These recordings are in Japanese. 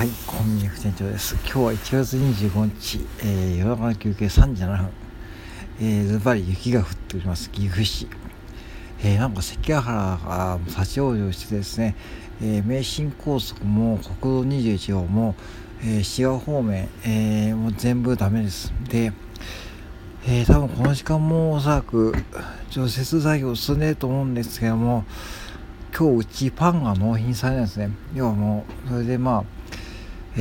はい、コンビニ副店長です。今日は1月25日、えー、夜中の休憩3時7分、えー、ズバリ雪が降っております、岐阜市。えー、なんか関ヶ原が立ち往生してですね、えー、名神高速も国道21号も、えー、滋賀方面、えー、もう全部ダメです。で、えー、多分この時間もおそらく除雪作業進んでると思うんですけども、今日うちパンが納品されないんですね。要はもう、それでまあ、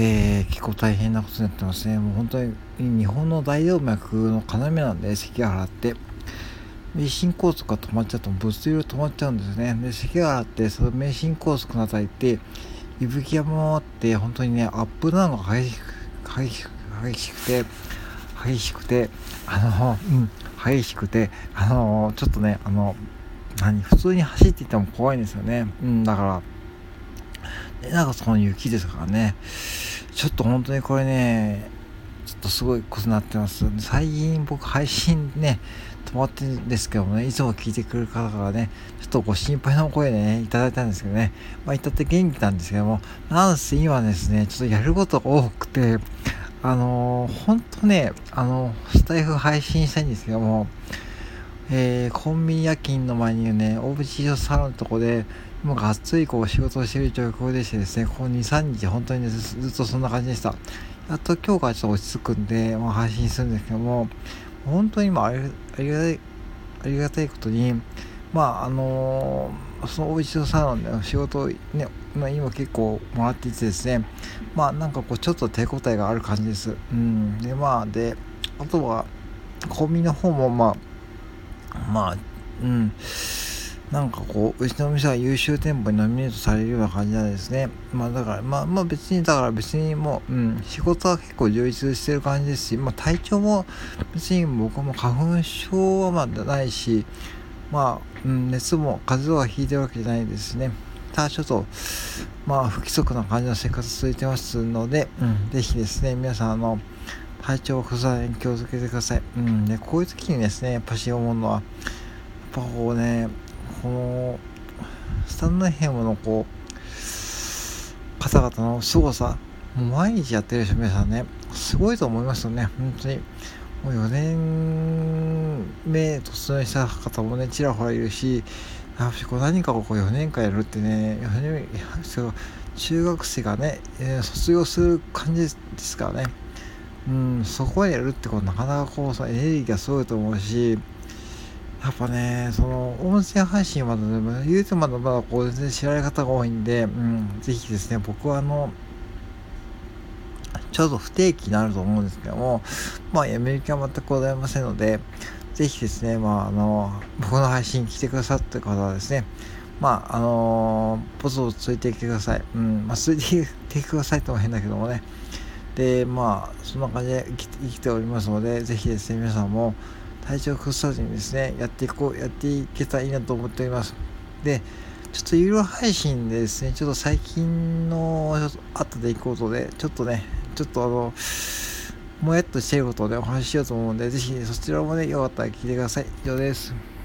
えー、結構大変なことになってますね。もう本当に日本の大動脈の要なんで、関ヶ原って。名神高速が止まっちゃうと物流止まっちゃうんですね。で、関ヶ原ってその名神高速のあたりって、伊吹山もあって本当にね、アップダウンが激しく、激しく、激しくて、激しくて、あの、うん、激しくて、あの、ちょっとね、あの、何、普通に走っていても怖いんですよね。うん、だから、でなんかその雪ですからねちょっと本当にこれねちょっとすごいことになってます。最近僕配信ね止まってるんですけどもねいつも聞いてくれる方からねちょっとご心配の声でねいただいたんですけどね。まあいたって元気なんですけどもなんせ今ですねちょっとやることが多くてあのー、本当ねあのスタイフ配信したいんですけどもえー、コンビニ夜勤の前にね、オブジーサロンのとこで、もうがっつりこう仕事をしている状況でしてですね、ここ2、3日本当に、ね、ずっとそんな感じでした。やっと今日からちょっと落ち着くんで、まあ、配信するんですけども、本当に今ありありがたい、ありがたいことに、まああのー、そのおうちのサロンでの仕事をね、まあ、今結構もらっていてですね、まあなんかこうちょっと手応えがある感じです。うん。で、まあで、あとは、コンビニの方もまあ、まあ、うん。なんかこう、うちの店は優秀店舗にノミネートされるような感じなんですね。まあだから、まあまあ別に、だから別にもう、うん、仕事は結構充実してる感じですし、まあ体調も別に僕も花粉症はまだないし、まあ、うん、熱も風邪はひいてるわけじゃないですね。ただちょっと、まあ不規則な感じの生活続いてますので、うん、ぜひですね、皆さん、あの、体調を崩さないに気をつけてください。うん、で、こういう時にですね、やっぱし思うのは、やっぱこうね、この、スタンドヘムのこう、方々の凄さ、もう毎日やってる人皆さんね、すごいと思いますよね、本当に。もう4年目突入した方もね、ちらほらいるし、やっぱこう何かをこう4年間やるってね、中学生がね、えー、卒業する感じですからね。うん、そこへやるってことなかなかこうさエネルギーがすごいと思うしやっぱねその音声配信まだでも言うてまだまだこう全然知られ方が多いんで、うん、ぜひですね僕はあのちょっと不定期になると思うんですけどもまあやめる気は全くございませんのでぜひですねまああの僕の配信来てくださった方はですねまああのー、ポツポツついてきてください。うん、まあ、ついてきてくださいとも変だけどもね。でまあそんな感じで生き生きておりますのでぜひですね皆さんも体調崩さずにですねやっていこうやっていけたらいいなと思っております。でちょっと有料配信でですねちょっと最近のあった出来事でちょっとねちょっとあのもやっとしていることでお話ししようと思うんでぜひ、ね、そちらもねよかったら聞いてください。以上です。